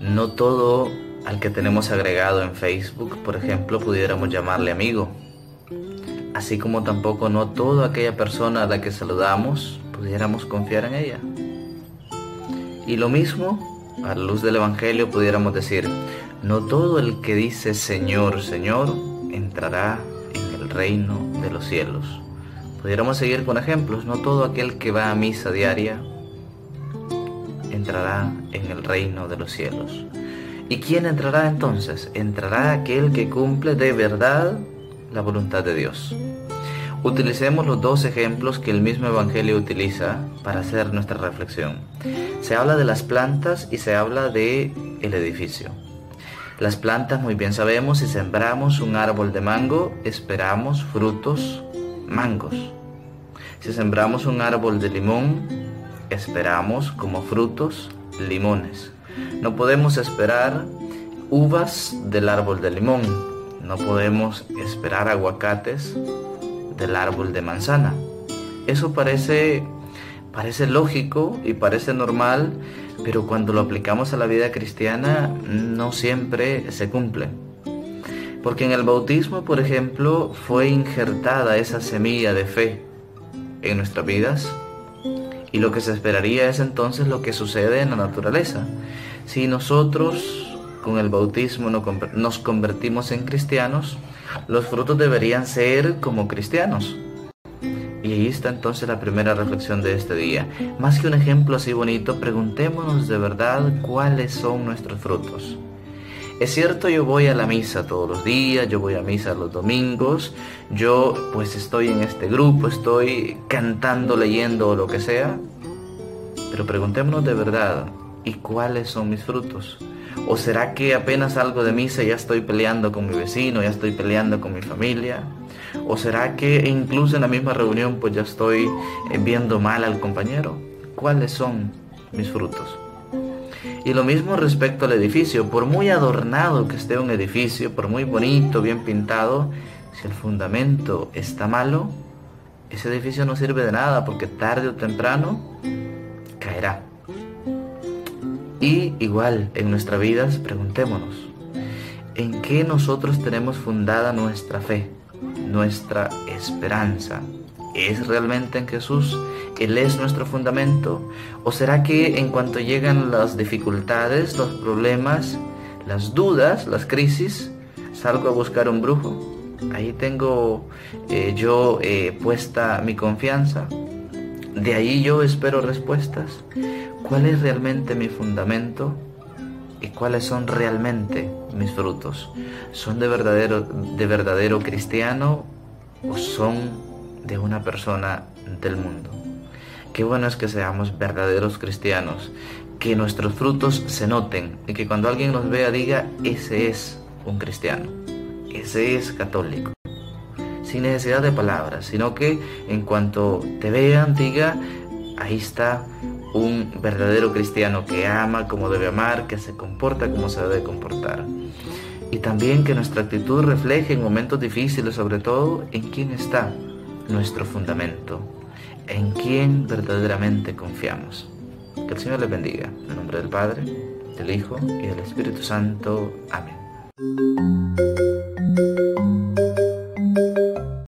No todo al que tenemos agregado en Facebook, por ejemplo, pudiéramos llamarle amigo. Así como tampoco no toda aquella persona a la que saludamos pudiéramos confiar en ella. Y lo mismo, a la luz del Evangelio, pudiéramos decir, no todo el que dice Señor, Señor, entrará en el reino de los cielos. Pudiéramos seguir con ejemplos, no todo aquel que va a misa diaria entrará en el reino de los cielos. ¿Y quién entrará entonces? Entrará aquel que cumple de verdad la voluntad de Dios. Utilicemos los dos ejemplos que el mismo Evangelio utiliza para hacer nuestra reflexión. Se habla de las plantas y se habla de el edificio. Las plantas, muy bien sabemos, si sembramos un árbol de mango, esperamos frutos mangos. Si sembramos un árbol de limón, esperamos como frutos limones. No podemos esperar uvas del árbol de limón. No podemos esperar aguacates del árbol de manzana. Eso parece, parece lógico y parece normal, pero cuando lo aplicamos a la vida cristiana no siempre se cumple. Porque en el bautismo, por ejemplo, fue injertada esa semilla de fe en nuestras vidas y lo que se esperaría es entonces lo que sucede en la naturaleza. Si nosotros con el bautismo nos convertimos en cristianos, los frutos deberían ser como cristianos. Y ahí está entonces la primera reflexión de este día. Más que un ejemplo así bonito, preguntémonos de verdad cuáles son nuestros frutos. Es cierto, yo voy a la misa todos los días, yo voy a misa los domingos, yo pues estoy en este grupo, estoy cantando, leyendo o lo que sea, pero preguntémonos de verdad, ¿y cuáles son mis frutos? ¿O será que apenas salgo de misa ya estoy peleando con mi vecino, ya estoy peleando con mi familia? ¿O será que incluso en la misma reunión pues ya estoy eh, viendo mal al compañero? ¿Cuáles son mis frutos? Y lo mismo respecto al edificio, por muy adornado que esté un edificio, por muy bonito, bien pintado, si el fundamento está malo, ese edificio no sirve de nada porque tarde o temprano caerá. Y igual en nuestra vida preguntémonos, ¿en qué nosotros tenemos fundada nuestra fe, nuestra esperanza? ¿Es realmente en Jesús? ¿Él es nuestro fundamento? ¿O será que en cuanto llegan las dificultades, los problemas, las dudas, las crisis, salgo a buscar un brujo? Ahí tengo eh, yo eh, puesta mi confianza. De ahí yo espero respuestas. ¿Cuál es realmente mi fundamento? ¿Y cuáles son realmente mis frutos? ¿Son de verdadero, de verdadero cristiano o son de una persona del mundo. Qué bueno es que seamos verdaderos cristianos, que nuestros frutos se noten y que cuando alguien nos vea diga, ese es un cristiano, ese es católico. Sin necesidad de palabras, sino que en cuanto te vean diga, ahí está un verdadero cristiano que ama como debe amar, que se comporta como se debe comportar. Y también que nuestra actitud refleje en momentos difíciles, sobre todo, en quién está nuestro fundamento, en quien verdaderamente confiamos. Que el Señor les bendiga. En nombre del Padre, del Hijo y del Espíritu Santo. Amén.